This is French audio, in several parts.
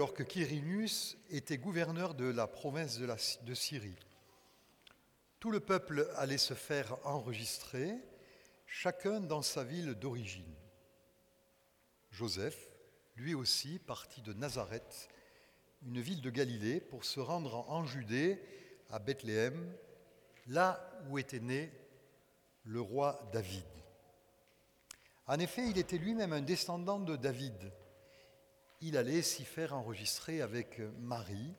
alors que Quirinius était gouverneur de la province de Syrie. Tout le peuple allait se faire enregistrer, chacun dans sa ville d'origine. Joseph, lui aussi, partit de Nazareth, une ville de Galilée, pour se rendre en Judée, à Bethléem, là où était né le roi David. En effet, il était lui-même un descendant de David. Il allait s'y faire enregistrer avec Marie,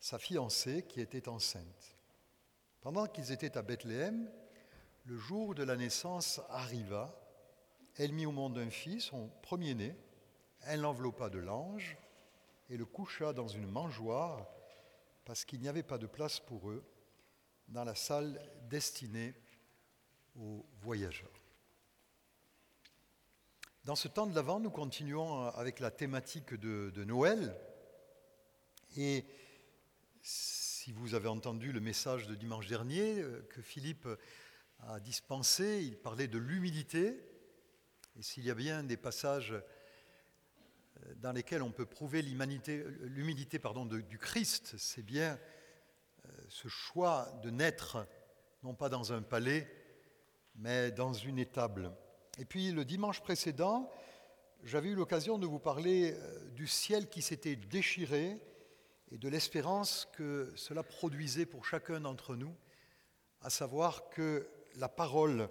sa fiancée, qui était enceinte. Pendant qu'ils étaient à Bethléem, le jour de la naissance arriva. Elle mit au monde un fils, son premier-né. Elle l'enveloppa de l'ange et le coucha dans une mangeoire parce qu'il n'y avait pas de place pour eux dans la salle destinée aux voyageurs. Dans ce temps de l'Avent, nous continuons avec la thématique de, de Noël. Et si vous avez entendu le message de dimanche dernier euh, que Philippe a dispensé, il parlait de l'humilité. Et s'il y a bien des passages euh, dans lesquels on peut prouver l'humilité du Christ, c'est bien euh, ce choix de naître, non pas dans un palais, mais dans une étable. Et puis le dimanche précédent, j'avais eu l'occasion de vous parler euh, du ciel qui s'était déchiré et de l'espérance que cela produisait pour chacun d'entre nous, à savoir que la parole,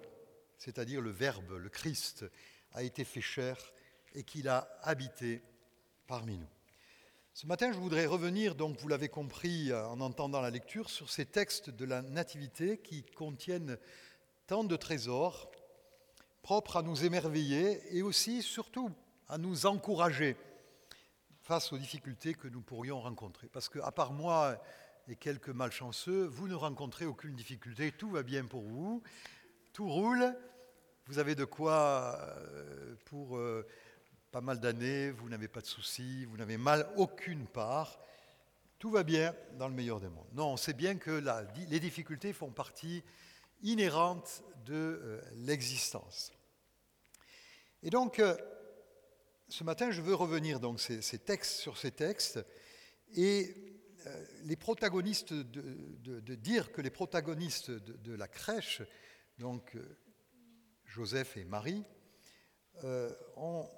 c'est-à-dire le Verbe, le Christ, a été fait chair et qu'il a habité parmi nous. Ce matin, je voudrais revenir, donc vous l'avez compris euh, en entendant la lecture, sur ces textes de la Nativité qui contiennent tant de trésors propres à nous émerveiller et aussi, surtout, à nous encourager face aux difficultés que nous pourrions rencontrer. Parce qu'à part moi et quelques malchanceux, vous ne rencontrez aucune difficulté, tout va bien pour vous, tout roule, vous avez de quoi euh, pour euh, pas mal d'années, vous n'avez pas de soucis, vous n'avez mal aucune part, tout va bien dans le meilleur des mondes. Non, on sait bien que les difficultés font partie inhérente de euh, l'existence. Et donc, euh, ce matin, je veux revenir donc ces, textes sur ces textes et euh, les protagonistes de, dire que les protagonistes de, la crèche, donc euh, Joseph et Marie, ont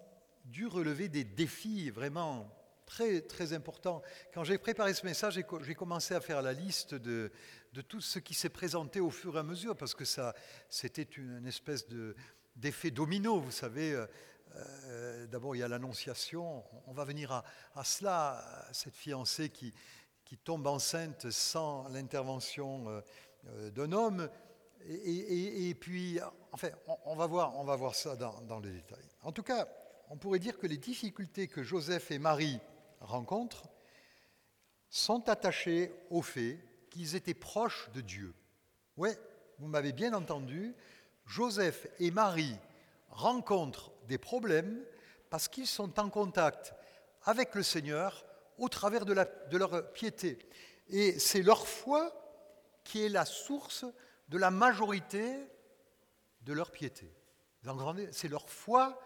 dû relever des défis vraiment très très importants. Quand j'ai préparé ce message, j'ai co- j'ai commencé à faire la liste de, de tout ce qui s'est présenté au fur et à mesure, parce que ça, c'était une espèce de d'effet domino, vous savez. euh, euh, D'abord, il y a l'annonciation. On va venir à, cela, cette fiancée qui, tombe enceinte sans l'intervention euh, d'un homme. Et, puis, enfin, on, on va voir, on va voir ça dans, dans les détails. En tout cas, on pourrait dire que les difficultés que Joseph et Marie rencontrent sont attachées au fait qu'ils étaient proches de Dieu. Oui, vous m'avez bien entendu, Joseph et Marie rencontrent des problèmes parce qu'ils sont en contact avec le Seigneur au travers de, leur piété. Et c'est leur foi qui est la source de la majorité de leur piété. C'est leur foi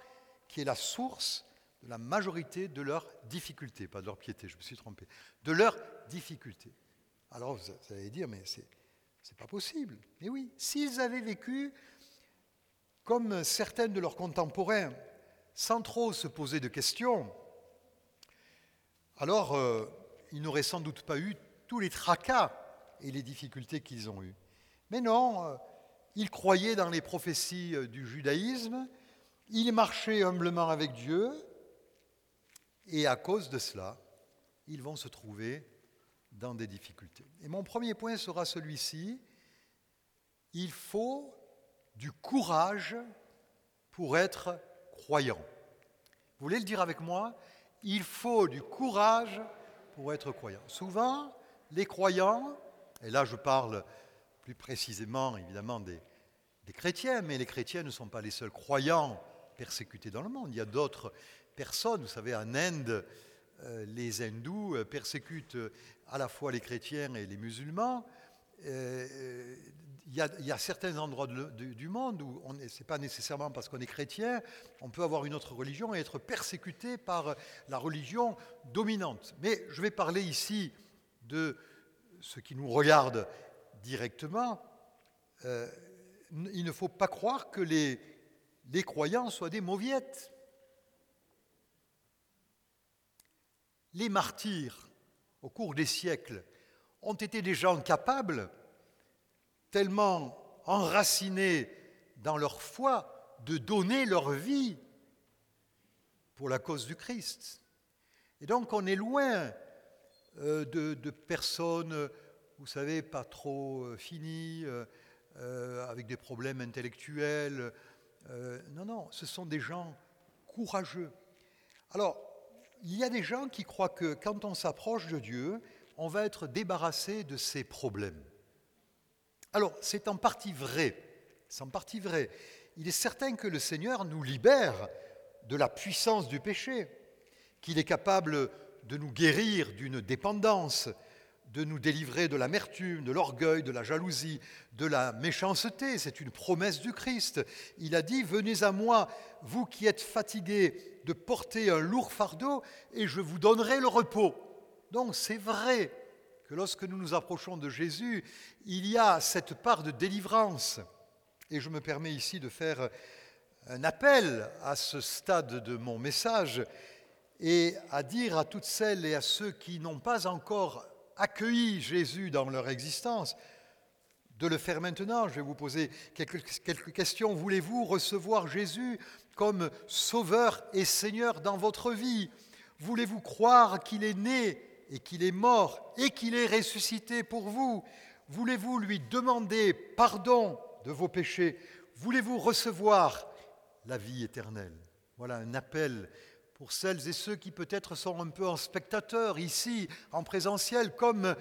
qui est la source de la majorité de leurs difficultés, pas de leur piété, je me suis trompé, de leurs difficultés. Alors vous allez dire, mais c'est c'est pas possible. Mais oui, s'ils avaient vécu comme certains de leurs contemporains, sans trop se poser de questions, alors euh, ils n'auraient sans doute pas eu tous les tracas et les difficultés qu'ils ont eus. Mais non, euh, ils croyaient dans les prophéties euh, du judaïsme, ils marchaient humblement avec Dieu, et à cause de cela, ils vont se trouver dans des difficultés. Et mon premier point sera celui-ci. Il faut du courage pour être croyant. Vous voulez le dire avec moi? Il faut du courage pour être croyant. Souvent, les croyants, et là je parle plus précisément évidemment des, des chrétiens, mais les chrétiens ne sont pas les seuls croyants persécutés dans le monde. Il y a d'autres personnes, vous savez, en Inde, euh, les hindous euh, persécutent euh, à la fois les chrétiens et les musulmans, il y, a, certains endroits du monde où ce n'est pas nécessairement parce qu'on est chrétien, on peut avoir une autre religion et être persécuté par la religion dominante. Mais je vais parler ici de ce qui nous regarde directement. Euh, il ne faut pas croire que les, les croyants soient des mauviettes. Les martyrs, au cours des siècles, ont été des gens capables tellement enracinés dans leur foi de donner leur vie pour la cause du Christ. Et donc on est loin euh, de, personnes, vous savez, pas trop euh, finies, euh, avec des problèmes intellectuels. non, non, ce sont des gens courageux. Alors, il y a des gens qui croient que quand on s'approche de Dieu, on va être débarrassé de ses problèmes. Alors, c'est en partie vrai. C'est en partie vrai. Il est certain que le Seigneur nous libère de la puissance du péché, qu'il est capable de nous guérir d'une dépendance, de nous délivrer de l'amertume, de l'orgueil, de la jalousie, de la méchanceté. C'est une promesse du Christ. Il a dit, venez à moi, vous qui êtes fatigués de porter un lourd fardeau, et je vous donnerai le repos. Donc c'est vrai que lorsque nous nous approchons de Jésus, il y a cette part de délivrance. Et je me permets ici de faire un appel à ce stade de mon message et à dire à toutes celles et à ceux qui n'ont pas encore accueilli Jésus dans leur existence, de le faire maintenant. Je vais vous poser quelques, quelques questions. Voulez-vous recevoir Jésus comme Sauveur et Seigneur dans votre vie? Voulez-vous croire qu'il est né et qu'il est mort et qu'il est ressuscité pour vous, voulez-vous lui demander pardon de vos péchés? Voulez-vous recevoir la vie éternelle? Voilà un appel pour celles et ceux qui peut-être sont un peu en spectateur ici, en présentiel, comme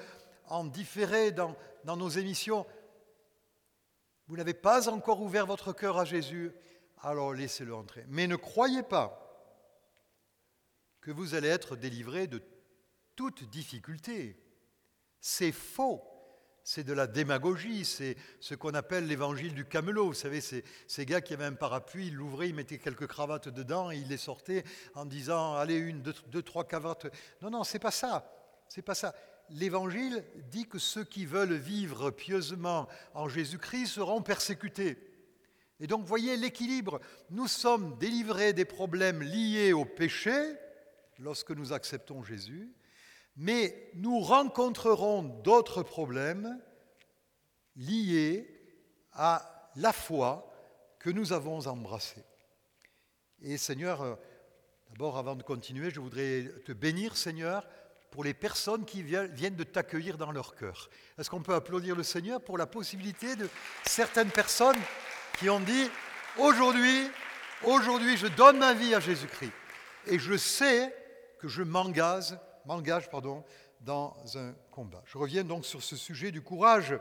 en différé dans, nos émissions. Vous n'avez pas encore ouvert votre cœur à Jésus, alors laissez-le entrer. Mais ne croyez pas que vous allez être délivré de toute difficulté. C'est faux. C'est de la démagogie, c'est ce qu'on appelle l'évangile du camelot. Vous savez, c'est ces gars qui avaient un parapluie, ils l'ouvraient, ils mettaient quelques cravates dedans et ils les sortaient en disant Allez, une, deux, trois cravates. Non, non, c'est pas ça. C'est pas ça. L'évangile dit que ceux qui veulent vivre pieusement en Jésus-Christ seront persécutés. Et donc, voyez l'équilibre. Nous sommes délivrés des problèmes liés au péché lorsque nous acceptons Jésus mais nous rencontrerons d'autres problèmes liés à la foi que nous avons embrassée. Et Seigneur, euh, d'abord avant de continuer, je voudrais te bénir, Seigneur, pour les personnes qui viennent de t'accueillir dans leur cœur. Est-ce qu'on peut applaudir le Seigneur pour la possibilité de certaines personnes qui ont dit, aujourd'hui, aujourd'hui, je donne ma vie à Jésus-Christ. Et je sais que je m'engage m'engage dans un combat. Je reviens donc sur ce sujet du courage.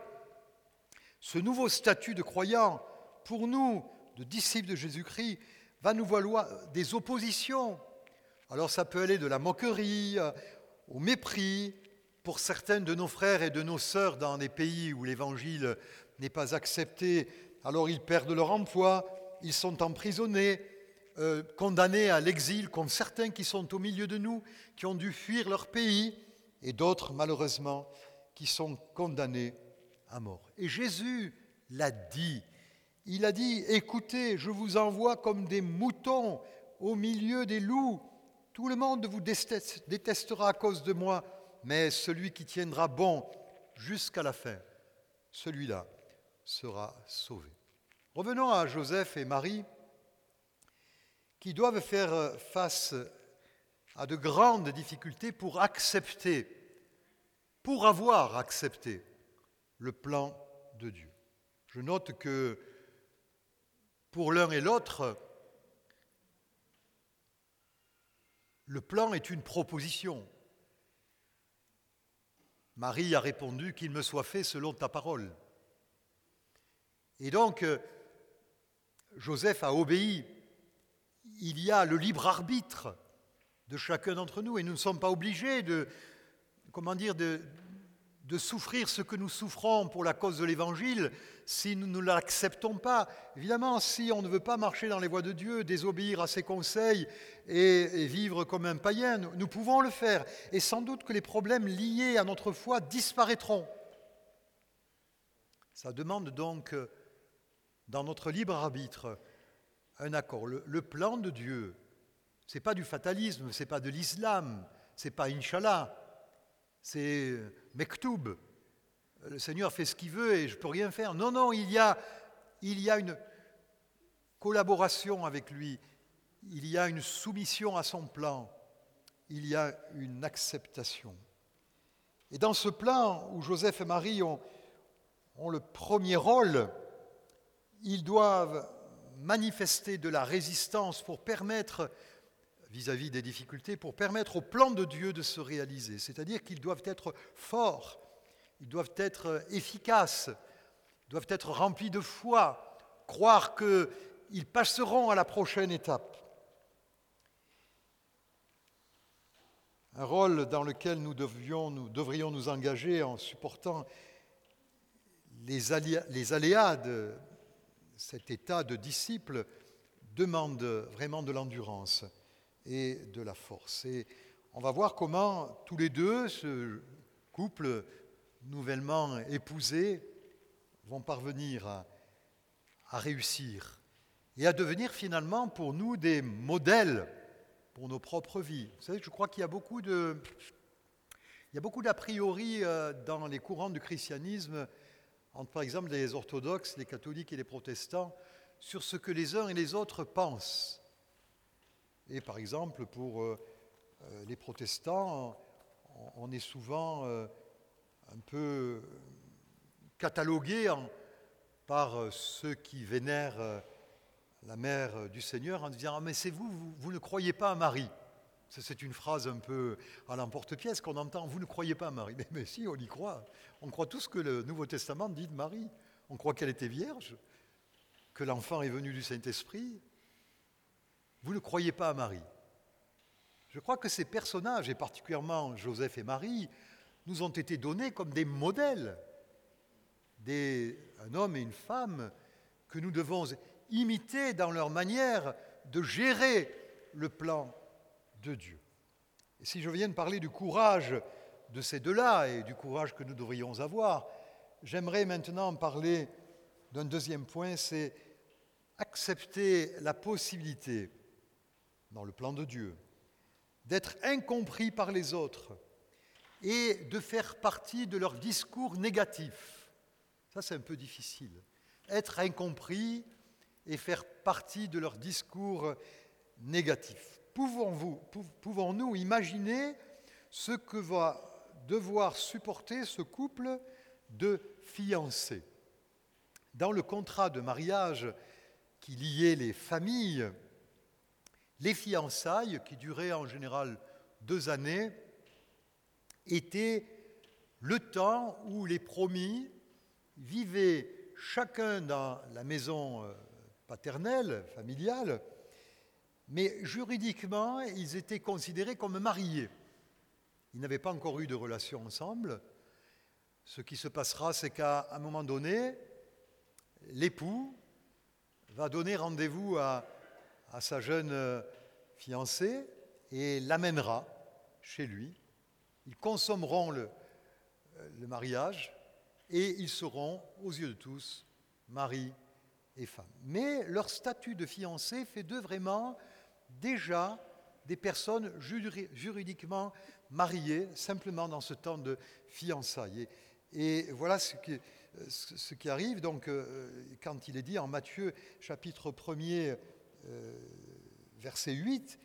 Ce nouveau statut de croyant, pour nous, de disciples de Jésus-Christ, va nous valoir des oppositions. Alors ça peut aller de la moquerie euh, au mépris pour certains de nos frères et de nos sœurs dans des pays où l'évangile n'est pas accepté. Alors ils perdent leur emploi, ils sont emprisonnés, euh, condamnés à l'exil, comme certains qui sont au milieu de nous, qui ont dû fuir leur pays, et d'autres, malheureusement, qui sont condamnés à mort. Et Jésus l'a dit. Il a dit, écoutez, je vous envoie comme des moutons au milieu des loups. Tout le monde vous détestera à cause de moi, mais celui qui tiendra bon jusqu'à la fin, celui-là sera sauvé. Revenons à Joseph et Marie qui doivent faire face à de grandes difficultés pour accepter, pour avoir accepté le plan de Dieu. Je note que pour l'un et l'autre, le plan est une proposition. Marie a répondu qu'il me soit fait selon ta parole. Et donc, Joseph a obéi il y a le libre arbitre de chacun d'entre nous et nous ne sommes pas obligés de, souffrir ce que nous souffrons pour la cause de l'Évangile si nous ne l'acceptons pas. Évidemment, si on ne veut pas marcher dans les voies de Dieu, désobéir à ses conseils et, vivre comme un païen, nous pouvons le faire. Et sans doute que les problèmes liés à notre foi disparaîtront. Ça demande donc, dans notre libre arbitre, un accord. Le, plan de Dieu, ce n'est pas du fatalisme, ce n'est pas de l'islam, ce n'est pas Inch'Allah, c'est Mektoub. Le Seigneur fait ce qu'il veut et je ne peux rien faire. Non, non, il y, a, il y a une collaboration avec lui, il y a une soumission à son plan, il y a une acceptation. Et dans ce plan où Joseph et Marie ont, ont le premier rôle, ils doivent manifester de la résistance pour permettre vis-à-vis des difficultés pour permettre au plan de Dieu de se réaliser. C'est-à-dire qu'ils doivent être forts, ils doivent être efficaces, ils doivent être remplis de foi, croire qu'ils passeront à la prochaine étape. Un rôle dans lequel nous, nous devrions nous engager en supportant les aléas de cet état de disciple demande vraiment de l'endurance et de la force. Et on va voir comment tous les deux, ce couple nouvellement épousé, vont parvenir à, réussir et à devenir finalement pour nous des modèles pour nos propres vies. Vous savez, je crois qu'il y a beaucoup de... Il y a beaucoup d'a priori euh, dans les courants du christianisme, entre par exemple les orthodoxes, les catholiques et les protestants, sur ce que les uns et les autres pensent. Et par exemple, pour euh, euh, les protestants, on est souvent euh, un peu catalogué par ceux qui vénèrent la mère du Seigneur en disant ah, Mais c'est vous, vous, ne croyez pas à Marie. C'est une phrase un peu à l'emporte-pièce qu'on entend Vous ne croyez pas à Marie. Mais, si, on y croit. On croit tout ce que le Nouveau Testament dit de Marie. On croit qu'elle était vierge, que l'enfant est venu du Saint-Esprit, vous ne croyez pas à Marie. Je crois que ces personnages, et particulièrement Joseph et Marie, nous ont été donnés comme des modèles, un homme et une femme que nous devons imiter dans leur manière de gérer le plan Et si je viens de parler du courage de ces deux-là et du courage que nous devrions avoir, j'aimerais maintenant parler d'un deuxième point, c'est accepter la possibilité dans le plan de Dieu, d'être incompris par les autres et de faire partie de leur discours négatif. Ça, c'est un peu difficile. Être incompris et faire partie de leur discours négatif. Pouvons-nous imaginer ce que va devoir supporter ce couple de fiancés? Dans le contrat de mariage qui liait les familles, les fiançailles, qui duraient en général deux années, étaient le temps où les promis vivaient chacun dans la maison euh, paternelle, familiale, mais juridiquement, ils étaient considérés comme mariés. Ils n'avaient pas encore eu de relation ensemble. Ce qui se passera, c'est qu'à un moment donné, l'époux va donner rendez-vous à sa jeune euh, fiancée et l'amènera chez lui. Ils consommeront le, euh, le mariage et ils seront, aux yeux de tous, mari et femme. Mais leur statut de fiancé fait d'eux vraiment déjà des personnes juridiquement mariées, simplement dans ce temps de fiançailles. Et, voilà ce qui, ce qui, arrive donc euh, quand il est dit en Matthieu chapitre 1er euh, verset 8,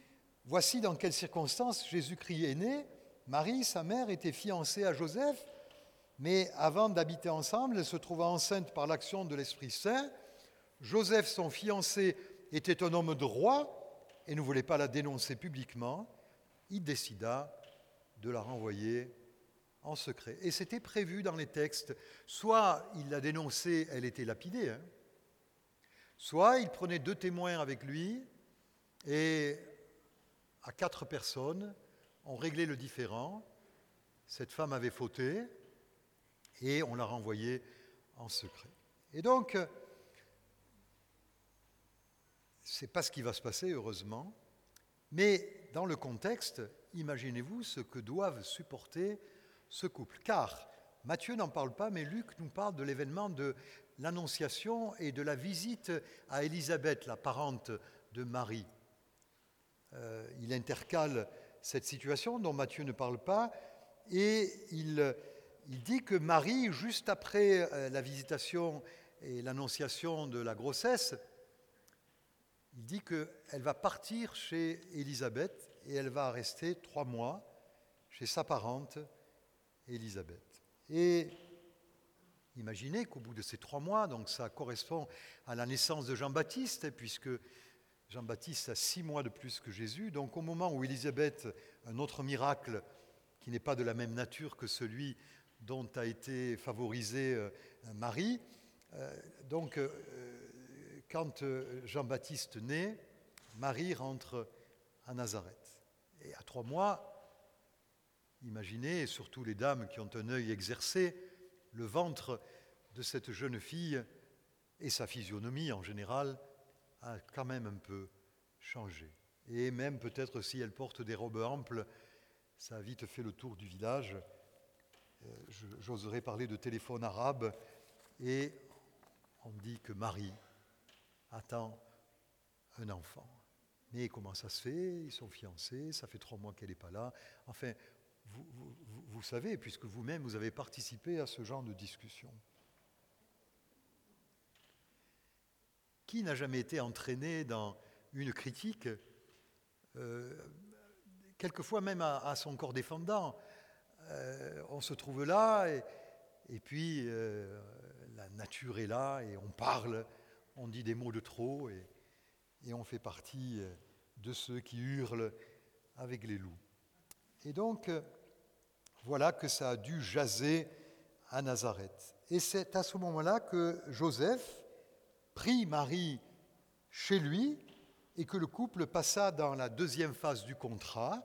Voici dans quelles circonstances Jésus-Christ est né. Marie, sa mère, était fiancée à Joseph, mais avant d'habiter ensemble, elle se trouva enceinte par l'action de l'Esprit Saint. Joseph, son fiancé, était un homme droit et ne voulait pas la dénoncer publiquement. Il décida de la renvoyer en secret. Et c'était prévu dans les textes. Soit il l'a dénoncée, elle était lapidée, hein, Soit il prenait deux témoins avec lui et à quatre personnes, on réglait le différend. Cette femme avait fauté, et on l'a renvoyé en secret. Et donc, c'est pas ce qui va se passer, heureusement, mais dans le contexte, imaginez-vous ce que doivent supporter ce couple. Car Matthieu n'en parle pas, mais Luc nous parle de l'événement de l'Annonciation et de la visite à Élisabeth, la parente de Marie. Euh, il intercale cette situation dont Matthieu ne parle pas et il, il dit que Marie, juste après euh, la visitation et l'annonciation de la grossesse, il dit qu'elle va partir chez Élisabeth et elle va rester trois mois chez sa parente Élisabeth. Et imaginez qu'au bout de ces trois mois, donc ça correspond à la naissance de Jean-Baptiste, puisque Jean-Baptiste a six mois de plus que Jésus, donc au moment où Élisabeth, un autre miracle qui n'est pas de la même nature que celui dont a été favorisé euh, Marie, euh, donc euh, quand Jean-Baptiste naît, Marie rentre à Nazareth. Et à trois mois, imaginez, surtout les dames qui ont un œil exercé, le ventre de cette jeune fille et sa physionomie en général a quand même un peu changé. Et même peut-être si elle porte des robes amples, ça a vite fait le tour du village. Euh, j'oserais parler de téléphone arabe et on dit que Marie attend un enfant. Mais comment ça se fait? Ils sont fiancés, ça fait trois mois qu'elle n'est pas là. Enfin, vous, savez, puisque vous-même, vous avez participé à ce genre de discussion. Qui n'a jamais été entraîné dans une critique, euh, quelquefois même à, son corps défendant? Euh, On se trouve là, et, puis euh, la nature est là, et on parle, on dit des mots de trop, et, on fait partie euh, de ceux qui hurlent avec les loups. Et donc, euh, voilà que ça a dû jaser à Nazareth. Et c'est à ce moment-là que Joseph prit Marie chez lui et que le couple passa dans la deuxième phase du contrat.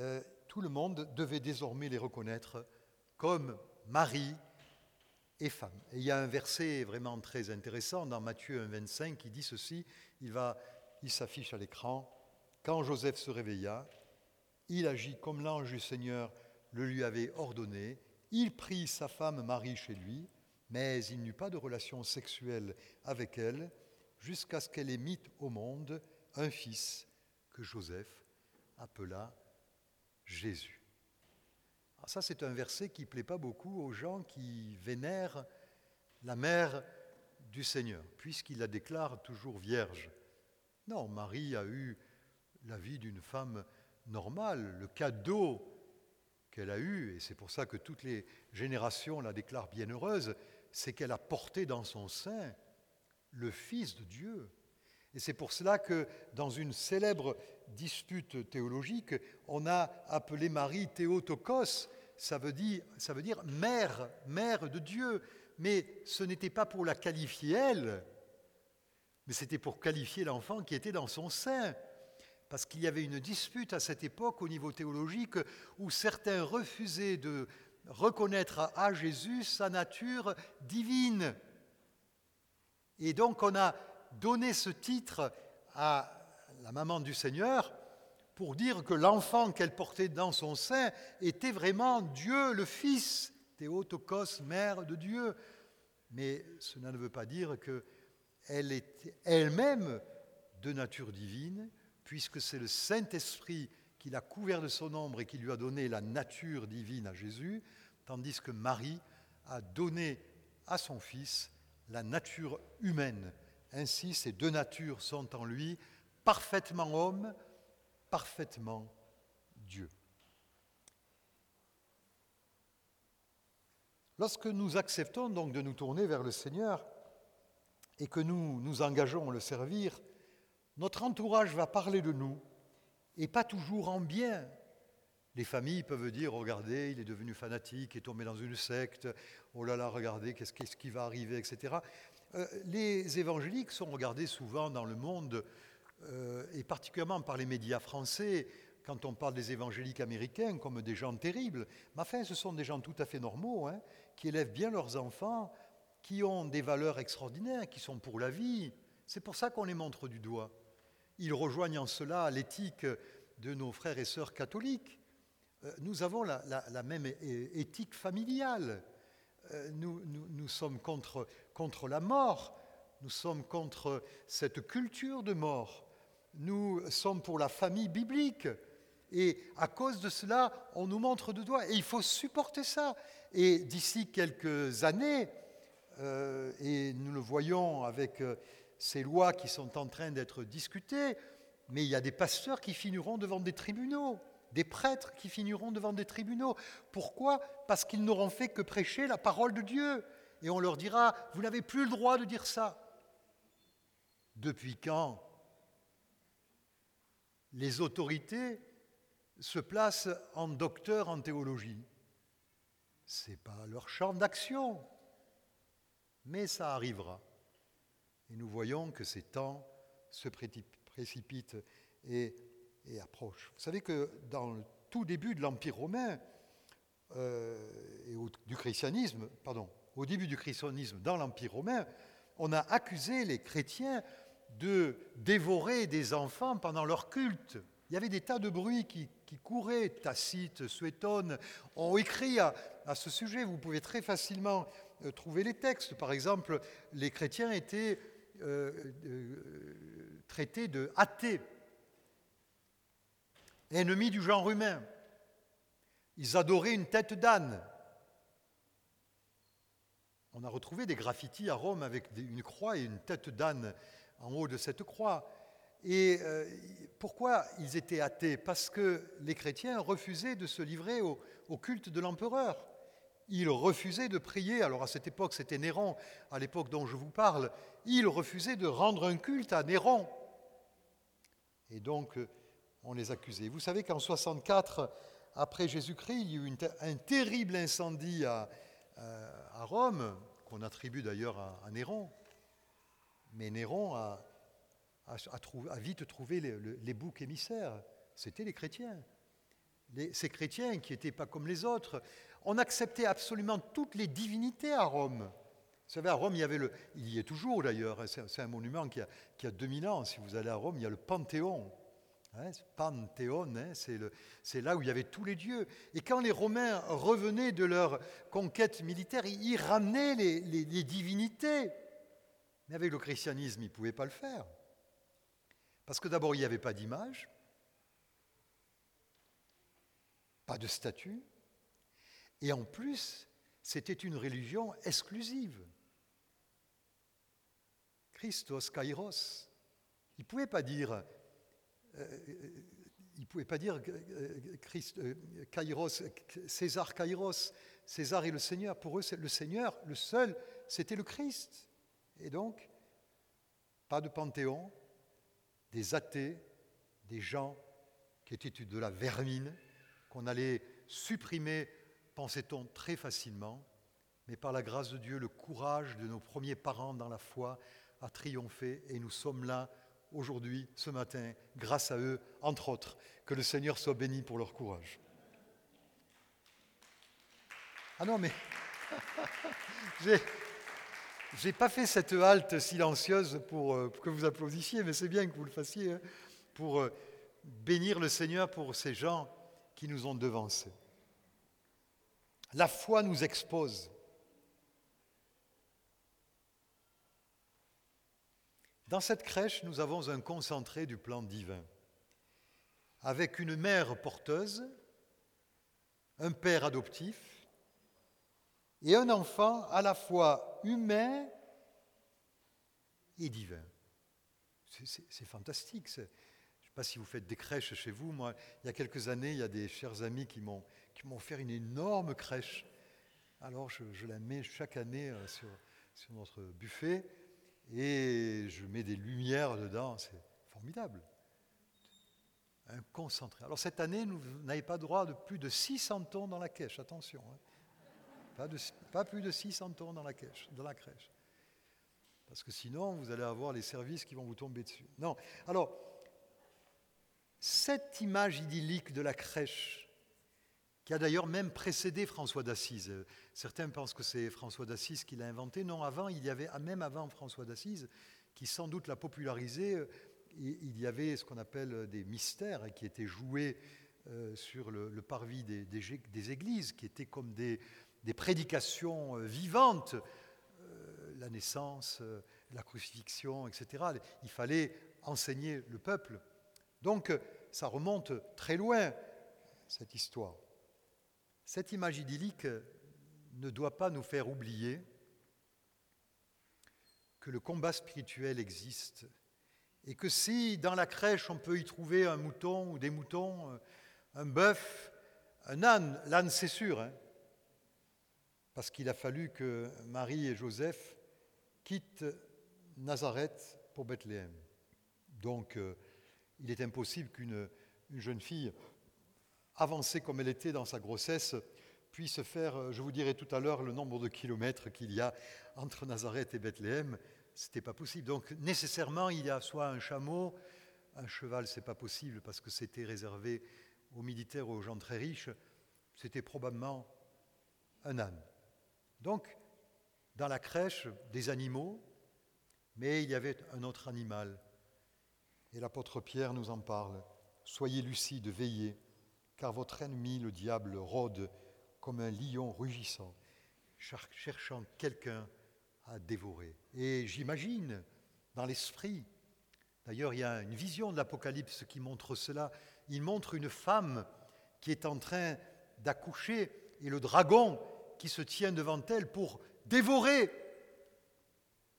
Euh, tout le monde devait désormais les reconnaître comme Marie et il y a un verset vraiment très intéressant dans Matthieu 1,25 qui dit ceci il, va, il s'affiche à l'écran. Quand Joseph se réveilla, il agit comme l'ange du Seigneur le lui avait ordonné. Il prit sa femme Marie chez lui, mais il n'eut pas de relation sexuelle avec elle jusqu'à ce qu'elle mis au monde un fils que Joseph appela Jésus. Ça, c'est un verset qui ne plaît pas beaucoup aux gens qui vénèrent la mère du Seigneur, puisqu'il la déclare toujours vierge. Non, Marie a eu la vie d'une femme normale, le cadeau qu'elle a eu, et c'est pour ça que toutes les générations la déclarent bienheureuse, c'est qu'elle a porté dans son sein le Fils de Dieu. Et c'est pour cela que dans une célèbre dispute théologique, on a appelé Marie Théotokos, ça veut dire, mère, mère de Dieu mais ce n'était pas pour la qualifier elle, mais c'était pour qualifier l'enfant qui était dans son sein. Parce qu'il y avait une dispute à cette époque au niveau théologique où certains refusaient de reconnaître à Jésus sa nature divine. Et donc on a donné ce titre à la maman du Seigneur pour dire que l'enfant qu'elle portait dans son sein était vraiment Dieu le Fils. Théotokos, mère de Dieu. Mais cela ne veut pas dire qu'elle est elle-même de nature divine, puisque c'est le Saint-Esprit qui l'a couvert de son ombre et qui lui a donné la nature divine à Jésus, tandis que Marie a donné à son Fils la nature humaine. Ainsi, ces deux natures sont en lui, parfaitement homme, parfaitement Dieu. Lorsque nous acceptons donc de nous tourner vers le Seigneur et que nous nous engageons à le servir, notre entourage va parler de nous et pas toujours en bien. Les familles peuvent dire, regardez, il est devenu fanatique, il est tombé dans une secte, oh là là, regardez, qu'est-ce, qui va arriver, etc. Euh, les évangéliques sont regardés souvent dans le monde, euh, et particulièrement par les médias français, quand on parle des évangéliques américains comme des gens terribles. Mais enfin, ce sont des gens tout à fait normaux, hein, qui élèvent bien leurs enfants, qui ont des valeurs extraordinaires, qui sont pour la vie. C'est pour ça qu'on les montre du doigt. Ils rejoignent en cela l'éthique de nos frères et sœurs catholiques. Euh, nous avons la, même éthique familiale. Euh, nous, nous, sommes contre, contre la mort, nous sommes contre cette culture de mort, nous sommes pour la famille biblique. Et à cause de cela, on nous montre du doigt. Et il faut supporter ça. Et d'ici quelques années, euh, et nous le voyons avec ces lois qui sont en train d'être discutées, mais il y a des pasteurs qui finiront devant des tribunaux, des prêtres qui finiront devant des tribunaux. Pourquoi? Parce qu'ils n'auront fait que prêcher la parole de Dieu. Et on leur dira, vous n'avez plus le droit de dire ça. Depuis quand? Les autorités se placent en docteurs en théologie Ce n'est pas leur champ d'action, mais ça arrivera. Et nous voyons que ces temps se précipitent et, approchent. Vous savez que dans le tout début de l'Empire romain euh, et du christianisme, pardon, au début du christianisme dans l'Empire romain, on a accusé les chrétiens de dévorer des enfants pendant leur culte. Il y avait des tas de bruits qui, couraient. Tacite, Suétone ont écrit à, ce sujet. Vous pouvez très facilement euh, trouver les textes. Par exemple, les chrétiens étaient euh, euh, traités de athées, ennemis du genre humain. Ils adoraient une tête d'âne. On a retrouvé des graffitis à Rome avec une croix et une tête d'âne en haut de cette croix. Et euh, pourquoi ils étaient athées? Parce que les chrétiens refusaient de se livrer au culte de l'empereur. Il refusait de prier, alors à cette époque c'était Néron, à l'époque dont je vous parle, il refusait de rendre un culte à Néron. Et donc on les accusait. Vous savez qu'en 64, après Jésus-Christ, il y a eu un terrible incendie à, Rome, qu'on attribue d'ailleurs à, Néron. Mais Néron a, vite trouvé les, boucs émissaires. C'était les chrétiens. ces chrétiens qui n'étaient pas comme les autres, on acceptait absolument toutes les divinités à Rome. Vous savez, à Rome, il y avait le. Il y est toujours d'ailleurs, hein, c'est un monument qui a, qui 2000 ans. Si vous allez à Rome, il y a le Panthéon. Hein, Panthéon, hein, c'est là où il y avait tous les dieux. Et quand les Romains revenaient de leur conquête militaire, ils, ramenaient les, divinités. Mais avec le christianisme, ils ne pouvaient pas le faire. Parce que d'abord, il n'y avait pas d'image, pas de statue, et en plus, c'était une religion exclusive. Christos, Kairos. Il ne pouvait pas dire, euh, il pouvait pas dire euh, Christ, euh, Kairos, César Kairos, César est le Seigneur. Pour eux, c'est le Seigneur, le seul, c'était le Christ. Et donc, pas de panthéon, des athées, des gens qui étaient de la vermine, qu'on allait supprimer pensait-on très facilement, mais par la grâce de Dieu, le courage de nos premiers parents dans la foi a triomphé et nous sommes là aujourd'hui, ce matin, grâce à eux, entre autres. Que le Seigneur soit béni pour leur courage. Ah non, mais j'ai pas fait cette halte silencieuse pour, euh, que vous applaudissiez, mais c'est bien que vous le fassiez, hein, pour euh, bénir le Seigneur pour ces gens qui nous ont devancés. La foi nous expose. Dans cette crèche, nous avons un concentré du plan divin, avec une mère porteuse, un père adoptif et un enfant à la fois humain et divin. C'est fantastique. Je ne sais pas si vous faites des crèches chez vous. Moi, il y a quelques années, il y a des chers amis qui m'ont fait une énorme crèche. Alors je, la mets chaque année euh, sur, sur, notre buffet et je mets des lumières dedans. C'est formidable. Un concentré. Alors cette année, vous n'avez pas droit de plus de 600 tonnes dans la crèche. Attention. Hein. Pas, plus de 600 tonnes dans la crèche. Parce que sinon, vous allez avoir les services qui vont vous tomber dessus. Non. Alors, cette image idyllique de la crèche, qui a d'ailleurs même précédé François d'Assise. Certains pensent que c'est François d'Assise qui l'a inventé. Non, avant, il y avait, même avant François d'Assise, qui sans doute l'a popularisé, il y avait ce qu'on appelle des mystères qui étaient joués euh, sur le, parvis des, églises, qui étaient comme des, prédications euh, vivantes, euh, la naissance, la crucifixion, etc. Il fallait enseigner le peuple. Donc, ça remonte très loin, cette histoire. Cette image idyllique ne doit pas nous faire oublier que le combat spirituel existe et que si dans la crèche on peut y trouver un mouton ou des moutons, euh, un bœuf, un âne, l'âne c'est sûr, hein, parce qu'il a fallu que Marie et Joseph quittent Nazareth pour Bethléem. Donc euh, il est impossible qu'une jeune fille, avancée comme elle était dans sa grossesse, puisse faire, euh, je vous dirai tout à l'heure, le nombre de kilomètres qu'il y a entre Nazareth et Bethléem. Ce n'était pas possible. Donc nécessairement, il y a soit un chameau, un cheval, c'est pas possible parce que c'était réservé aux militaires aux gens très riches. C'était probablement un âne. Donc, dans la crèche, des animaux, mais il y avait un autre animal. Et l'apôtre Pierre nous en parle. Soyez lucides, veillez, car votre ennemi, le diable, rôde comme un lion rugissant, cherchant quelqu'un à dévorer. Et j'imagine dans l'esprit, d'ailleurs il y a une vision de l'Apocalypse qui montre cela, il montre une femme qui est en train d'accoucher et le dragon qui se tient devant elle pour dévorer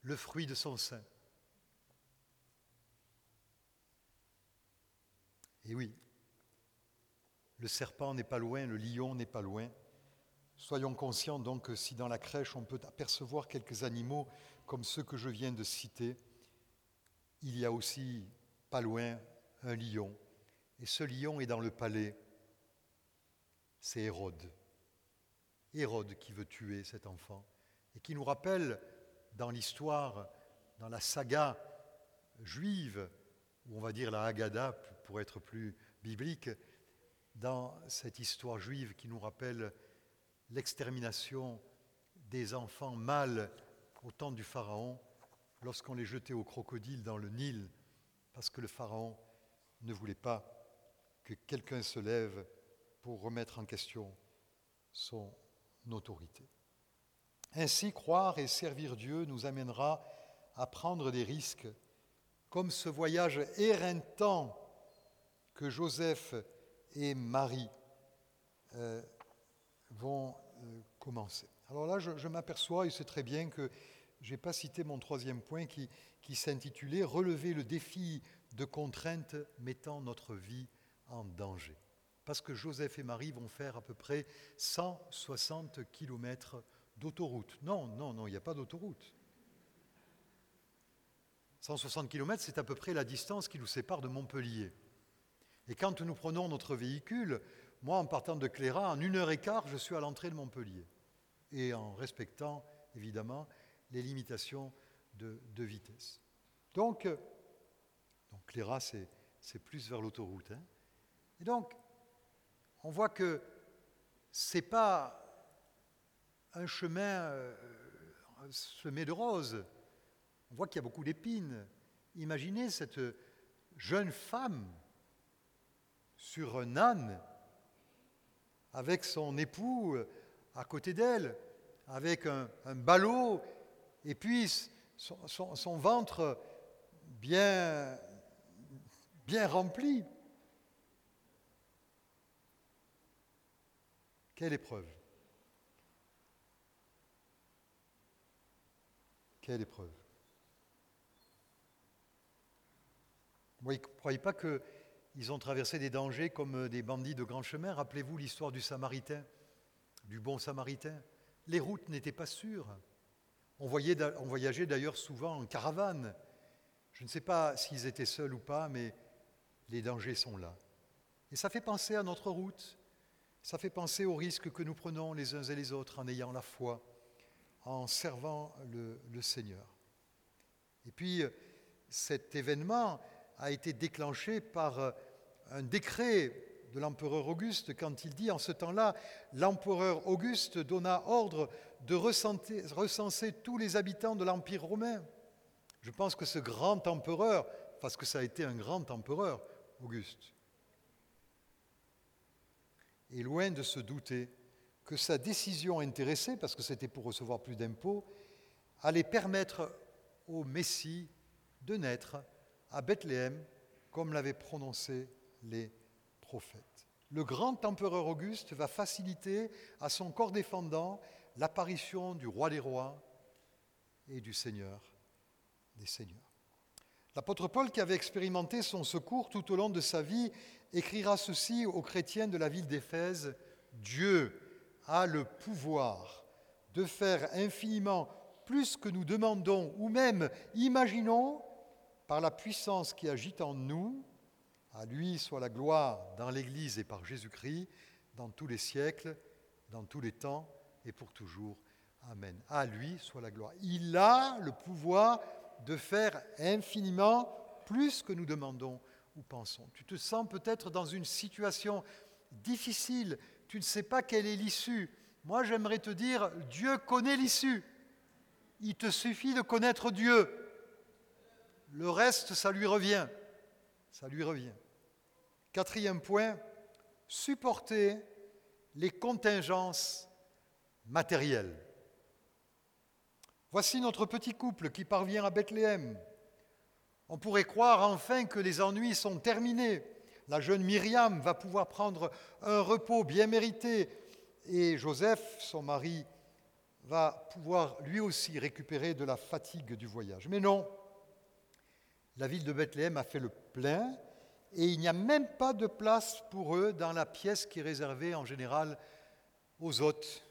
le fruit de son sein. Et oui, le serpent n'est pas loin, le lion n'est pas loin. Soyons conscients donc que si dans la crèche on peut apercevoir quelques animaux comme ceux que je viens de citer, il y a aussi pas loin un lion. Et ce lion est dans le palais. C'est Hérode. Hérode qui veut tuer cet enfant et qui nous rappelle dans l'histoire, dans la saga juive, ou on va dire la Haggadah pour être plus biblique, dans cette histoire juive qui nous rappelle l'extermination des enfants mâles au temps du Pharaon, lorsqu'on les jetait au crocodile dans le Nil, parce que le Pharaon ne voulait pas que quelqu'un se lève pour remettre en question son Ainsi, croire et servir Dieu nous amènera à prendre des risques, comme ce voyage éreintant que Joseph et Marie euh, vont euh, commencer. Alors là, je, m'aperçois, et c'est très bien que je n'ai pas cité mon troisième point qui, qui s'intitulait Relever le défi de contraintes mettant notre vie en danger. Parce que Joseph et Marie vont faire à peu près 160 kilomètres d'autoroute. Non, non, non, il n'y a pas d'autoroute. 160 km, c'est à peu près la distance qui nous sépare de Montpellier. Et quand nous prenons notre véhicule, moi, en partant de Cléra, en une heure et quart, je suis à l'entrée de Montpellier. Et en respectant, évidemment, les limitations de, vitesse. Donc, euh, donc Cléra, c'est plus vers l'autoroute. Hein. Et donc, on voit que ce n'est pas un chemin euh, semé de roses. On voit qu'il y a beaucoup d'épines. Imaginez cette jeune femme sur un âne avec son époux euh, à côté d'elle, avec un, ballot, et puis son, ventre bien, bien rempli. Quelle épreuve Quelle épreuve Vous ne croyez pas que ils ont traversé des dangers comme euh, des bandits de grand chemin. Rappelez-vous l'histoire du Samaritain, du bon Samaritain. Les routes n'étaient pas sûres. On, voyageait d'ailleurs souvent en caravane. Je ne sais pas s'ils étaient seuls ou pas, mais les dangers sont là. Et ça fait penser à notre route. Ça fait penser aux risques que nous prenons les uns et les autres en ayant la foi, en servant le, Seigneur. Et puis, cet événement a été déclenché par euh, un décret de l'empereur Auguste quand il dit en ce temps-là, l'empereur Auguste donna ordre de recenser, tous les habitants de l'Empire romain. Je pense que ce grand empereur, parce que ça a été un grand empereur, Auguste, est loin de se douter que sa décision intéressée, parce que c'était pour recevoir plus d'impôts, allait permettre au Messie de naître à Bethléem, comme l'avaient prononcé les prophètes. Le grand empereur Auguste va faciliter à son corps défendant l'apparition du roi des rois et du Seigneur des seigneurs. L'apôtre Paul, qui avait expérimenté son secours tout au long de sa vie, écrira ceci aux chrétiens de la ville d'Éphèse, Dieu a le pouvoir de faire infiniment plus que nous demandons ou même imaginons par la puissance qui agit en nous. À lui soit la gloire dans l'Église et par Jésus-Christ, dans tous les siècles, dans tous les temps et pour toujours. Amen. À lui soit la gloire. Il a le pouvoir de faire infiniment plus que nous demandons ou pensons. Tu te sens peut-être dans une situation difficile, tu ne sais pas quelle est l'issue. Moi, j'aimerais te dire, Dieu connaît l'issue. Il te suffit de connaître Dieu. Le reste, ça lui revient. Ça lui revient. Quatrième point, supporter les contingences matérielles. Voici notre petit couple qui parvient à Bethléem. On pourrait croire enfin que les ennuis sont terminés. La jeune Myriam va pouvoir prendre un repos bien mérité et Joseph, son mari, va pouvoir lui aussi récupérer de la fatigue du voyage. Mais non, la ville de Bethléem a fait le plein et il n'y a même pas de place pour eux dans la pièce qui est réservée en général aux hôtes.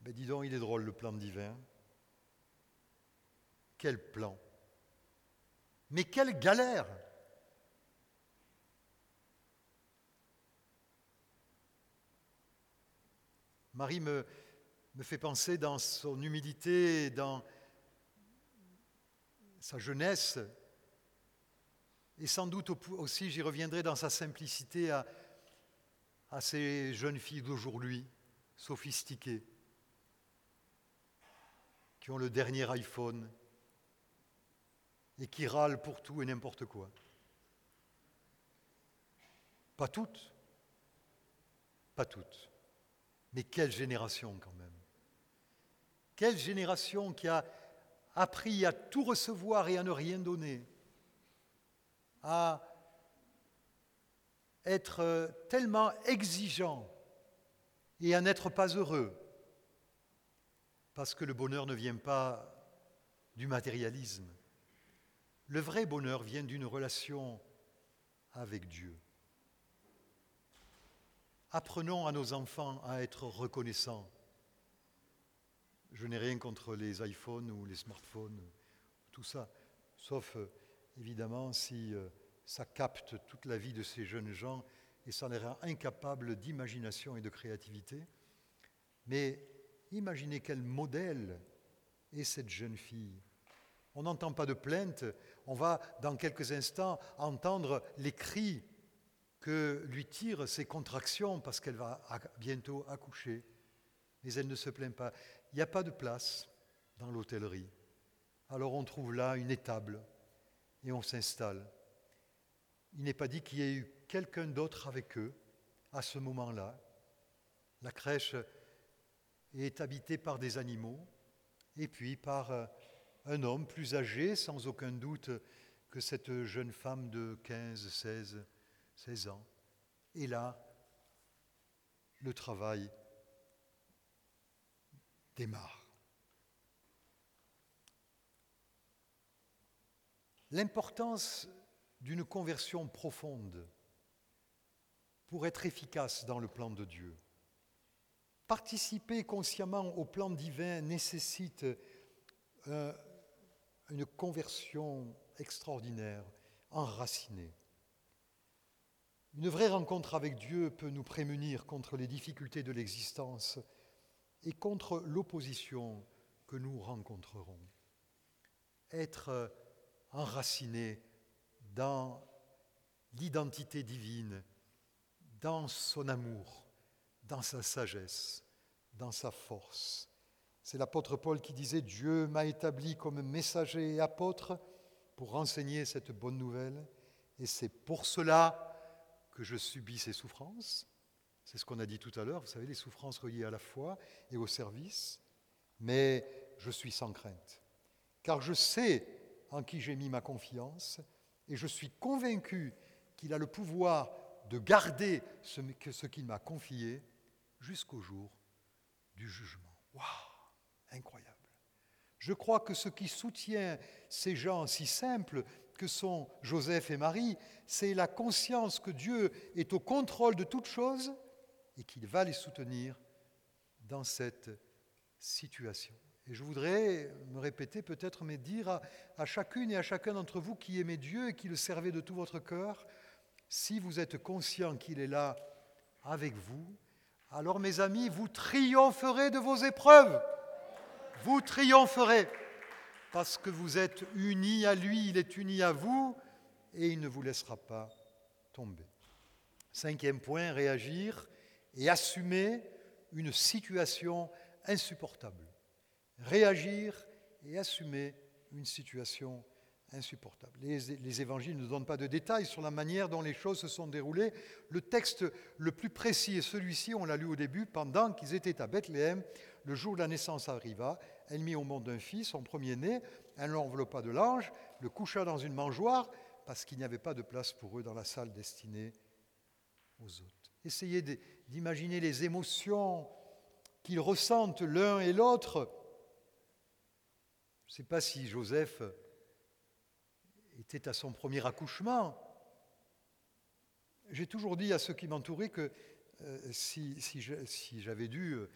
Dis donc, il est drôle le plan divin. Quel plan. Mais quelle galère. Marie me, fait penser dans son humilité, dans sa jeunesse, et sans doute aussi, j'y reviendrai dans sa simplicité à ces jeunes filles d'aujourd'hui, sophistiquées, qui ont le dernier iPhone, et qui râlent pour tout et n'importe quoi. Pas toutes, pas toutes, mais quelle génération quand même. Quelle génération qui a appris à tout recevoir et à ne rien donner, à être tellement exigeant et à n'être pas heureux, parce que le bonheur ne vient pas du matérialisme, le vrai bonheur vient d'une relation avec Dieu. Apprenons à nos enfants à être reconnaissants. Je n'ai rien contre les iPhones ou les smartphones, tout ça, sauf euh, évidemment si euh, ça capte toute la vie de ces jeunes gens et ça les rend incapables d'imagination et de créativité. Mais imaginez quel modèle est cette jeune fille. On n'entend pas de plainte, on va dans quelques instants entendre les cris que lui tirent ses contractions parce qu'elle va bientôt accoucher. Mais elle ne se plaint pas. Il n'y a pas de place dans l'hôtellerie. Alors on trouve là une étable et on s'installe. Il n'est pas dit qu'il y ait eu quelqu'un d'autre avec eux à ce moment-là. La crèche est habitée par des animaux et puis par euh, un homme plus âgé, sans aucun doute, que cette jeune femme de 15, 16, 16 ans. Et là, le travail démarre. L'importance d'une conversion profonde pour être efficace dans le plan de Dieu. Participer consciemment au plan divin nécessite un, une conversion extraordinaire, enracinée. Une vraie rencontre avec Dieu peut nous prémunir contre les difficultés de l'existence et contre l'opposition que nous rencontrerons. Être enraciné dans l'identité divine dans son amour, dans sa sagesse, dans sa force. C'est l'apôtre Paul qui disait Dieu m'a établi comme messager et apôtre pour renseigner cette bonne nouvelle, et c'est pour cela que je subis ces souffrances. C'est ce qu'on a dit tout à l'heure, vous savez, les souffrances reliées à la foi et au service. Mais je suis sans crainte, car je sais en qui j'ai mis ma confiance, et je suis convaincu qu'il a le pouvoir de garder ce, ce qu'il m'a confié jusqu'au jour du jugement. Waouh Incroyable. Je crois que ce qui soutient ces gens si simples que sont Joseph et Marie, c'est la conscience que Dieu est au contrôle de toutes choses et qu'il va les soutenir dans cette situation. Et je voudrais me répéter peut-être, mais dire à, chacune et à chacun d'entre vous qui aimez Dieu et qui le servez de tout votre cœur, si vous êtes conscient qu'il est là avec vous, alors mes amis, vous triompherez de vos épreuves. Vous triompherez parce que vous êtes unis à lui, il est uni à vous et il ne vous laissera pas tomber. Cinquième point, réagir et assumer une situation insupportable. Réagir et assumer une situation insupportable. Les, les, évangiles ne donnent pas de détails sur la manière dont les choses se sont déroulées. Le texte le plus précis est celui-ci, on l'a lu au début, pendant qu'ils étaient à Bethléem, le jour de la naissance arriva, elle mit au monde un fils, son premier-né, elle l'enveloppa de l'ange, le coucha dans une mangeoire, parce qu'il n'y avait pas de place pour eux dans la salle destinée aux hôtes. Essayez d'imaginer les émotions qu'ils ressentent l'un et l'autre. Je ne sais pas si Joseph était à son premier accouchement. J'ai toujours dit à ceux qui m'entouraient que euh, si, si j'avais dû euh,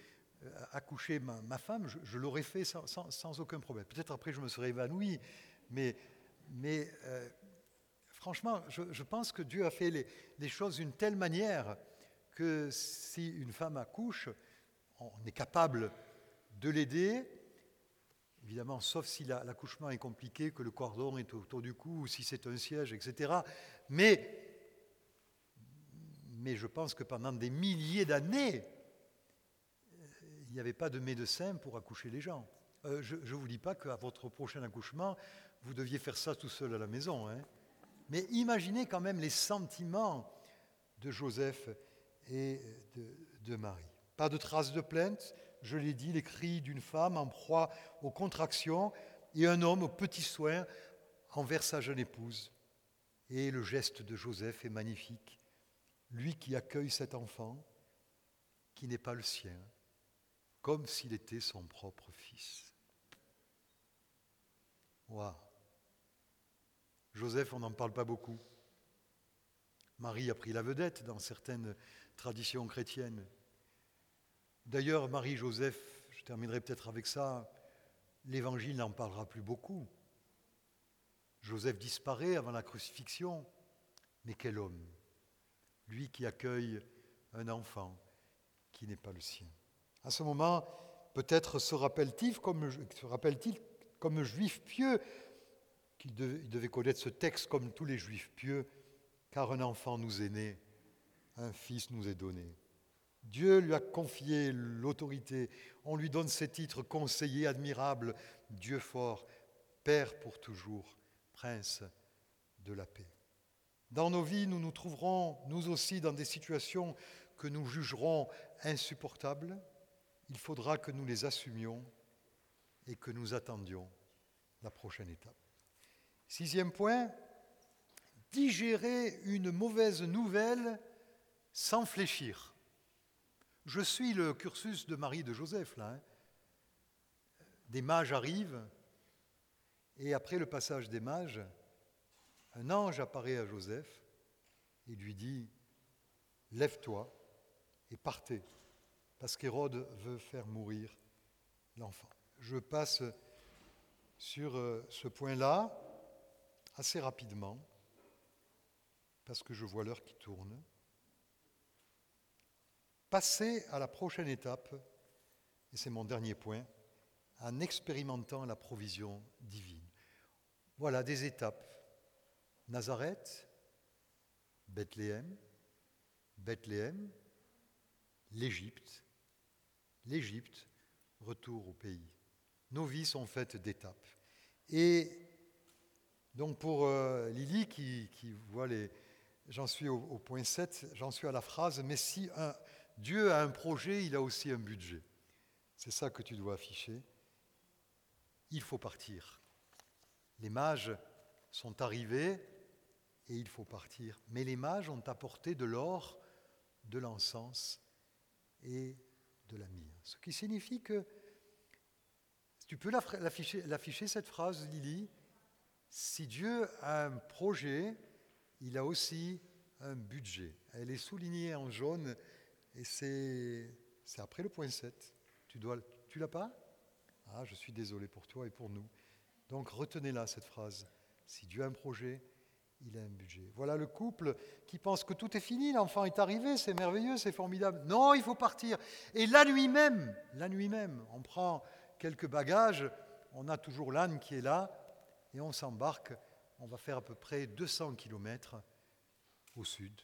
accoucher ma, femme, je, l'aurais fait sans, aucun problème. Peut-être après je me serais évanoui, mais, euh, franchement, je, pense que Dieu a fait les, choses d'une telle manière que si une femme accouche, on est capable de l'aider, évidemment, sauf si l'accouchement est compliqué, que le cordon est autour du cou, ou si c'est un siège, etc. Mais, je pense que pendant des milliers d'années, n'y avait pas de médecin pour accoucher les gens. Euh, je ne vous dis pas qu'à votre prochain accouchement, vous deviez faire ça tout seul à la maison. Hein. Mais imaginez quand même les sentiments de Joseph et de, de Marie. Pas de traces de plainte, je l'ai dit, les cris d'une femme en proie aux contractions et un homme aux petits soins envers sa jeune épouse. Et le geste de Joseph est magnifique. Lui qui accueille cet enfant, qui n'est pas le sien, comme s'il était son propre fils. Wow. Joseph, on n'en parle pas beaucoup. Marie a pris la vedette dans certaines traditions chrétiennes. D'ailleurs, Marie-Joseph, je terminerai peut-être avec ça, l'Évangile n'en parlera plus beaucoup. Joseph disparaît avant la crucifixion, mais quel homme Lui qui accueille un enfant qui n'est pas le sien. À ce moment, peut-être se rappelle-t-il comme, rappelle comme juif pieux qu'il devait connaître ce texte comme tous les juifs pieux, car un enfant nous est né, un fils nous est donné. Dieu lui a confié l'autorité. On lui donne ces titres conseiller admirable, Dieu fort, Père pour toujours, Prince de la paix. Dans nos vies, nous nous trouverons, nous aussi, dans des situations que nous jugerons insupportables, il faudra que nous les assumions et que nous attendions la prochaine étape. Sixième point, digérer une mauvaise nouvelle sans fléchir. Je suis le cursus de Marie de Joseph. Hein. Des mages arrivent, et après le passage des mages, un ange apparaît à Joseph et lui dit, Lève-toi et partez parce qu'Hérode veut faire mourir l'enfant. Je passe sur euh, ce point-là assez rapidement, parce que je vois l'heure qui tourne. Passer à la prochaine étape, et c'est mon dernier point, en expérimentant la provision divine. Voilà des étapes. Nazareth, Bethléem, Bethléem, l'Égypte, l'Égypte, retour au pays. Nos vies sont faites d'étapes. Et donc pour euh, Lily qui, voit les... J'en suis au, point 7, j'en suis à la phrase, mais si un, Dieu a un projet, il a aussi un budget. C'est ça que tu dois afficher. Il faut partir. Les mages sont arrivés et il faut partir. Mais les mages ont apporté de l'or, de l'encens et Ce qui signifie que, tu peux l'afficher, cette phrase, Lily, si Dieu a un projet, il a aussi un budget. Elle est soulignée en jaune et c'est, après le point 7. Tu dois, tu l'as pas? Ah, je suis désolé pour toi et pour nous. Donc retenez-la cette phrase. Si Dieu a un projet, il a un budget. Voilà le couple qui pense que tout est fini, l'enfant est arrivé, c'est merveilleux, c'est formidable. Non, il faut partir. Et la nuit même, la nuit même, on prend quelques bagages, on a toujours l'âne qui est là, et on s'embarque. On va faire à peu près 200 kilomètres au sud,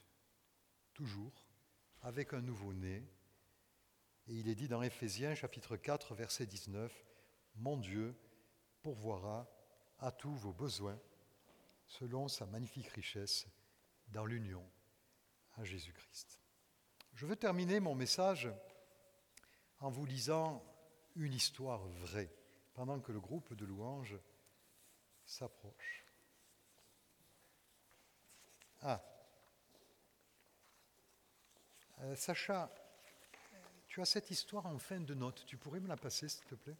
toujours, avec un nouveau-né. Et il est dit dans Éphésiens chapitre 4, verset 19, Mon Dieu pourvoira à tous vos besoins selon sa magnifique richesse dans l'union à Jésus-Christ. Je veux terminer mon message en vous lisant une histoire vraie pendant que le groupe de louanges s'approche. Ah, euh, Sacha, tu as cette histoire en fin de note. Tu pourrais me la passer, s'il te plaît?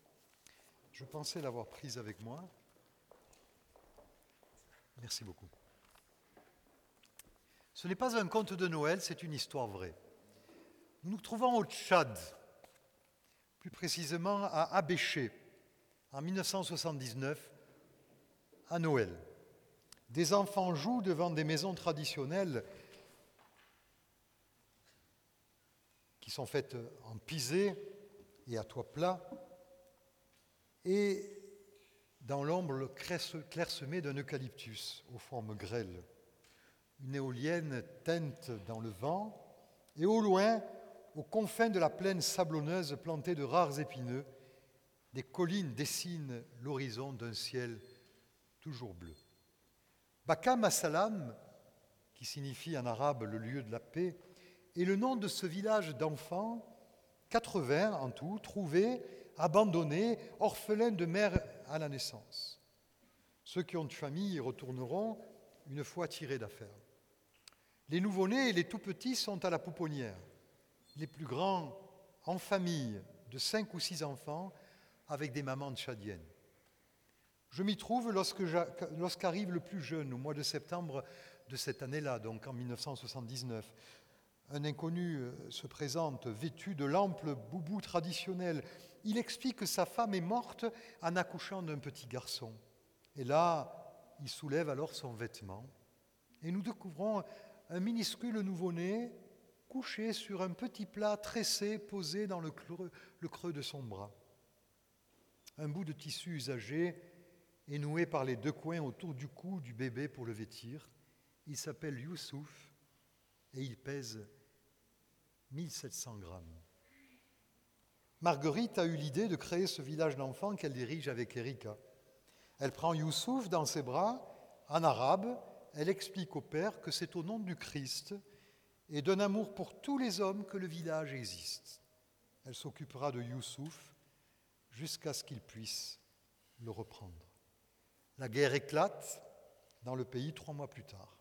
Je pensais l'avoir prise avec moi. Merci beaucoup. Ce n'est pas un conte de Noël, c'est une histoire vraie. Nous nous trouvons au Tchad, plus précisément à Abéché, en 1979, à Noël. Des enfants jouent devant des maisons traditionnelles qui sont faites en pisé et à toit plat, et dans l'ombre clairsemée d'un eucalyptus aux formes grêles. Une éolienne teinte dans le vent, et au loin, aux confins de la plaine sablonneuse plantée de rares épineux, des collines dessinent l'horizon d'un ciel toujours bleu. Bakam Assalam, qui signifie en arabe le lieu de la paix, est le nom de ce village d'enfants, 80 en tout, trouvés, abandonnés, orphelins de mère à la naissance. Ceux qui ont une famille y retourneront une fois tirés d'affaire. Les nouveau-nés et les tout-petits sont à la pouponnière. Les plus grands en famille de cinq ou six enfants avec des mamans tchadiennes. Je m'y trouve lorsqu'arrive le plus jeune, au mois de septembre de cette année-là, donc en 1979. Un inconnu euh, se présente vêtu de l'ample boubou traditionnel il explique que sa femme est morte en accouchant d'un petit garçon. Et là, il soulève alors son vêtement. Et nous découvrons un minuscule nouveau-né couché sur un petit plat tressé posé dans le creux, de son bras. Un bout de tissu usagé est noué par les deux coins autour du cou du bébé pour le vêtir. Il s'appelle Youssouf et il pèse 1700 grammes. Marguerite a eu l'idée de créer ce village d'enfants qu'elle dirige avec Erika. Elle prend Youssouf dans ses bras, en arabe, elle explique au père que c'est au nom du Christ et d'un amour pour tous les hommes que le village existe. Elle s'occupera de Youssouf jusqu'à ce qu'il puisse le reprendre. La guerre éclate dans le pays trois mois plus tard.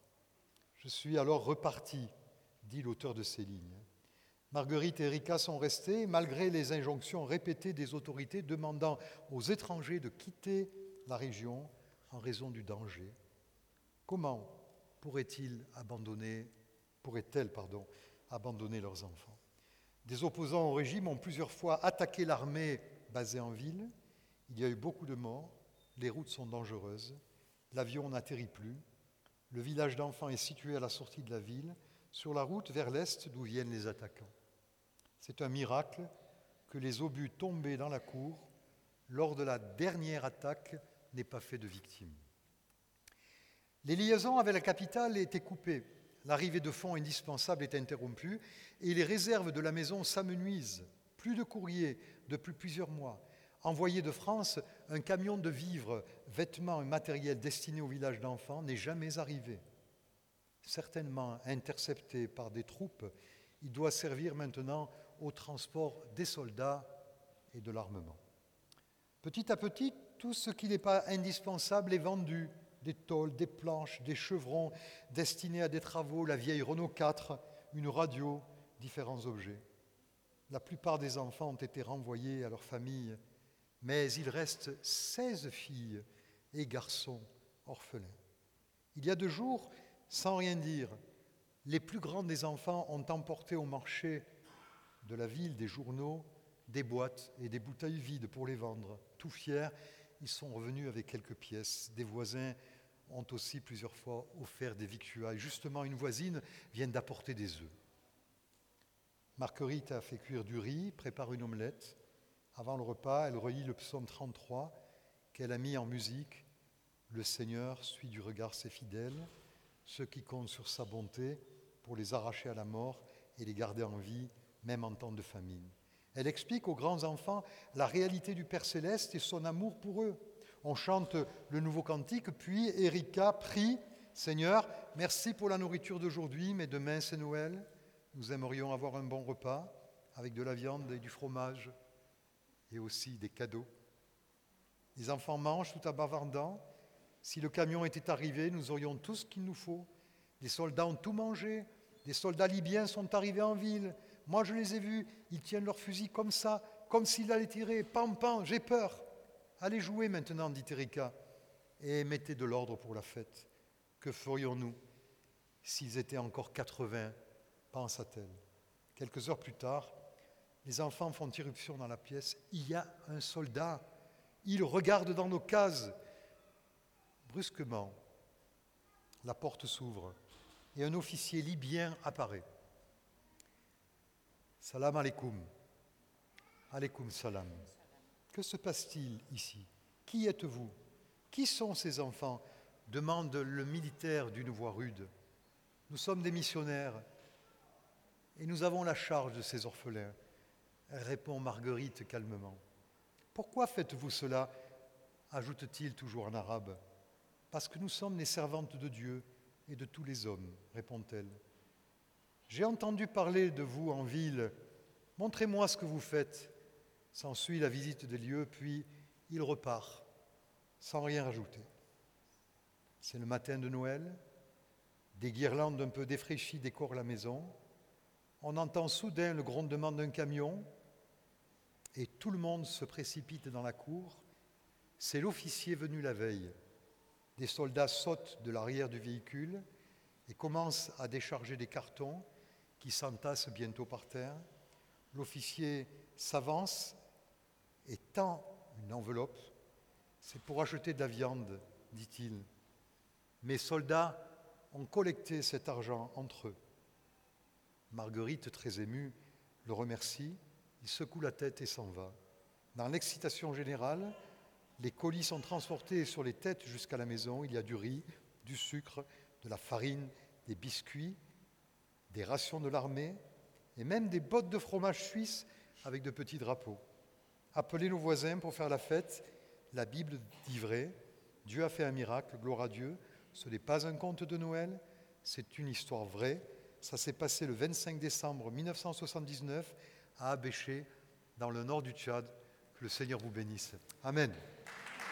Je suis alors reparti, dit l'auteur de ces lignes. Marguerite et Erika sont restées malgré les injonctions répétées des autorités demandant aux étrangers de quitter la région en raison du danger. Comment pourraient-ils abandonner, pourraient-elles abandonner leurs enfants? Des opposants au régime ont plusieurs fois attaqué l'armée basée en ville. Il y a eu beaucoup de morts, les routes sont dangereuses, l'avion n'atterrit plus, le village d'enfants est situé à la sortie de la ville, sur la route vers l'est d'où viennent les attaquants. C'est un miracle que les obus tombés dans la cour lors de la dernière attaque n'aient pas fait de victimes. Les liaisons avec la capitale étaient coupées. L'arrivée de fonds indispensables est interrompue et les réserves de la maison s'amenuisent. Plus de courriers depuis plusieurs mois. Envoyé de France, un camion de vivres, vêtements et matériel destiné au village d'enfants n'est jamais arrivé. Certainement intercepté par des troupes, il doit servir maintenant au transport des soldats et de l'armement. Petit à petit, tout ce qui n'est pas indispensable est vendu. Des tôles, des planches, des chevrons destinés à des travaux, la vieille Renault 4, une radio, différents objets. La plupart des enfants ont été renvoyés à leur famille, mais il reste 16 filles et garçons orphelins. Il y a deux jours, sans rien dire, les plus grands des enfants ont emporté au marché de la ville des journaux, des boîtes et des bouteilles vides pour les vendre. Tout fiers, ils sont revenus avec quelques pièces. Des voisins ont aussi plusieurs fois offert des victuailles. Justement, une voisine vient d'apporter des œufs. Marguerite a fait cuire du riz, prépare une omelette. Avant le repas, elle relit le psaume 33 qu'elle a mis en musique. Le Seigneur suit du regard ses fidèles, ceux qui comptent sur sa bonté pour les arracher à la mort et les garder en vie, même en temps de famine. Elle explique aux grands enfants la réalité du Père céleste et son amour pour eux. On chante le nouveau cantique, puis Erika prie Seigneur, merci pour la nourriture d'aujourd'hui, mais demain c'est Noël. Nous aimerions avoir un bon repas avec de la viande et du fromage et aussi des cadeaux. Les enfants mangent tout en bavardant. Si le camion était arrivé, nous aurions tout ce qu'il nous faut. Les soldats ont tout mangé. Les soldats libyens sont arrivés en ville. Moi, je les ai vus. Ils tiennent leur fusil comme ça, comme s'ils allaient tirer. Pam, pam, j'ai peur. Allez jouer maintenant, dit Erika, et mettez de l'ordre pour la fête. Que ferions-nous s'ils étaient encore 80 pensa-t-elle. Quelques heures plus tard, les enfants font irruption dans la pièce. Il y a un soldat. Il regarde dans nos cases. Brusquement, la porte s'ouvre et un officier libyen apparaît. Salam alaikum. Alaikum salam. Que se passe-t-il ici? Qui êtes-vous? Qui sont ces enfants? Demande le militaire d'une voix rude. Nous sommes des missionnaires et nous avons la charge de ces orphelins, répond Marguerite calmement. Pourquoi faites-vous cela? ajoute-t-il toujours en arabe. Parce que nous sommes les servantes de Dieu et de tous les hommes, répond-elle. J'ai entendu parler de vous en ville. Montrez-moi ce que vous faites. S'ensuit la visite des lieux, puis il repart, sans rien rajouter. C'est le matin de Noël. Des guirlandes un peu défraîchies décorent la maison on entend soudain le grondement d'un camion et tout le monde se précipite dans la cour. C'est l'officier venu la veille. Des soldats sautent de l'arrière du véhicule et commencent à décharger des cartons qui s'entassent bientôt par terre. L'officier s'avance et tend une enveloppe. C'est pour acheter de la viande, dit-il. Mes soldats ont collecté cet argent entre eux. Marguerite, très émue, le remercie, il secoue la tête et s'en va. Dans l'excitation générale, les colis sont transportés sur les têtes jusqu'à la maison. Il y a du riz, du sucre, de la farine, des biscuits, des rations de l'armée et même des bottes de fromage suisse avec de petits drapeaux. Appelez nos voisins pour faire la fête. La Bible dit vrai. Dieu a fait un miracle, gloire à Dieu. Ce n'est pas un conte de Noël, c'est une histoire vraie ça s'est passé le 25 décembre 1979 à Abéché, dans le nord du Tchad. Que le Seigneur vous bénisse. Amen.